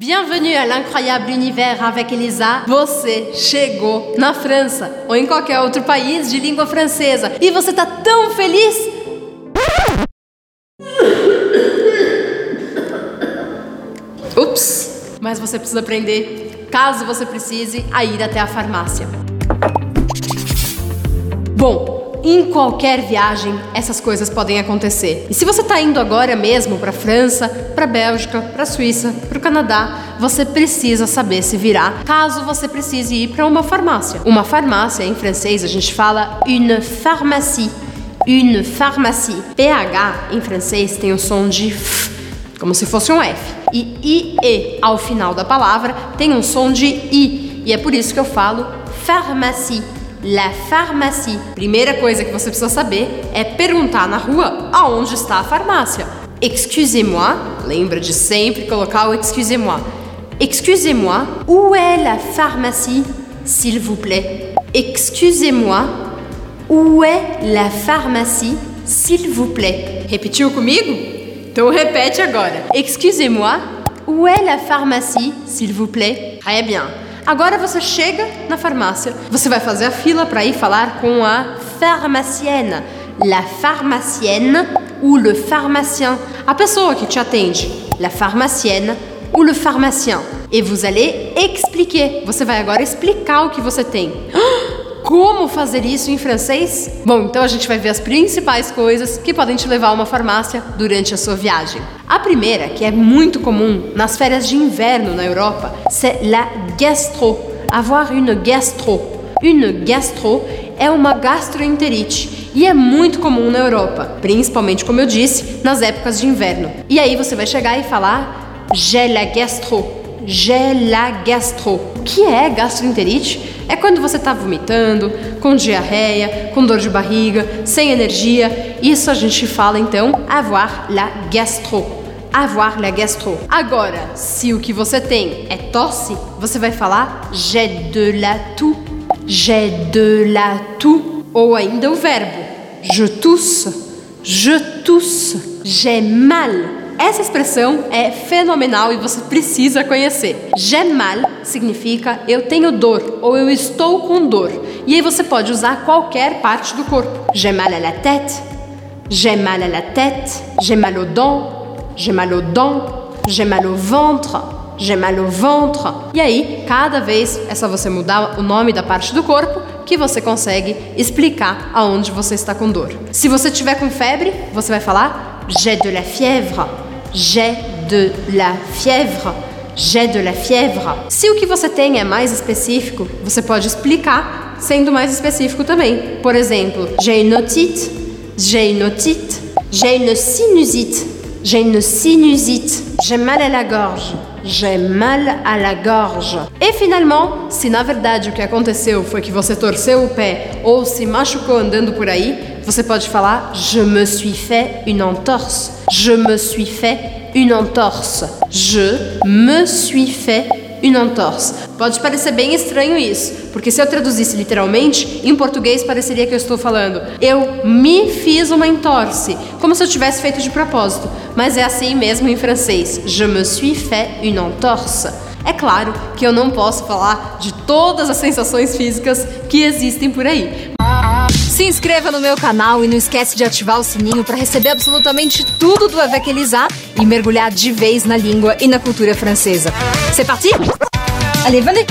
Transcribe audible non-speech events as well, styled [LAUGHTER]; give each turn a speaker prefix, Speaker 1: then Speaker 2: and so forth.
Speaker 1: Bienvenue à l'incroyable univers avec Elisa. Você chegou na França ou em qualquer outro país de língua francesa e você tá tão feliz? Ups! Mas você precisa aprender, caso você precise, a ir até a farmácia. Bom, em qualquer viagem, essas coisas podem acontecer. E se você está indo agora mesmo para França, para Bélgica, para Suíça, para o Canadá, você precisa saber se virar caso você precise ir para uma farmácia. Uma farmácia, em francês, a gente fala une pharmacie. Une pharmacie. PH, em francês, tem o som de F, como se fosse um F. E IE, ao final da palavra, tem um som de I. E é por isso que eu falo pharmacie la pharmacie. Primeira coisa que você precisa saber é perguntar na rua aonde está a farmácia. Excusez-moi, lembra de sempre colocar o excusez-moi. Excusez-moi, où est la pharmacie, s'il vous plaît? Excusez-moi, où est la pharmacie, s'il vous plaît? Repetiu comigo? Então repete agora. Excusez-moi, où est la pharmacie, s'il vous plaît? Très bien. Agora você chega na farmácia, você vai fazer a fila para ir falar com a pharmacienne, la pharmacienne ou le pharmacien, a pessoa que te atende, la pharmacienne ou le pharmacien. E vous allez expliquer. Você vai agora explicar o que você tem. [GASPS] Como fazer isso em francês? Bom, então a gente vai ver as principais coisas que podem te levar a uma farmácia durante a sua viagem. A primeira, que é muito comum nas férias de inverno na Europa, c'est la gastro. Avoir une gastro. Une gastro é uma gastroenterite e é muito comum na Europa, principalmente, como eu disse, nas épocas de inverno. E aí você vai chegar e falar j'ai la gastro. J'ai la gastro. O que é gastroenterite? É quando você está vomitando, com diarreia, com dor de barriga, sem energia. Isso a gente fala então avoir la gastro. Avoir la gastro. Agora, se o que você tem é tosse, você vai falar j'ai de la toux. J'ai de la toux. Ou ainda o verbo je tousse. Je tousse. J'ai mal. Essa expressão é fenomenal e você precisa conhecer. J'ai mal significa eu tenho dor ou eu estou com dor. E aí você pode usar qualquer parte do corpo. J'ai mal à la tête, j'ai mal à la tête, j'ai mal aux dents, j'ai mal aux dents, j'ai mal au ventre, j'ai mal au ventre. E aí, cada vez é só você mudar o nome da parte do corpo que você consegue explicar aonde você está com dor. Se você tiver com febre, você vai falar j'ai de la fièvre. J'ai de la fièvre. J'ai de la fièvre. Se o que você tem é mais específico, você pode explicar sendo mais específico também. Por exemplo, j'ai une otite, j'ai une otite, j'ai une sinusite, j'ai une sinusite, j'ai mal à la gorge. J'ai mal à la gorge. E finalmente, se na verdade o que aconteceu foi que você torceu o pé ou se machucou andando por aí, você pode falar je me suis fait une entorse. Je me suis fait une entorse. Je me suis fait une entorse. Pode parecer bem estranho isso, porque se eu traduzisse literalmente, em português pareceria que eu estou falando eu me fiz uma entorse, como se eu tivesse feito de propósito, mas é assim mesmo em francês. Je me suis fait une entorse. É claro que eu não posso falar de todas as sensações físicas que existem por aí, se inscreva no meu canal e não esquece de ativar o sininho para receber absolutamente tudo do Elisa e mergulhar de vez na língua e na cultura francesa. C'est parti? Allez, venez!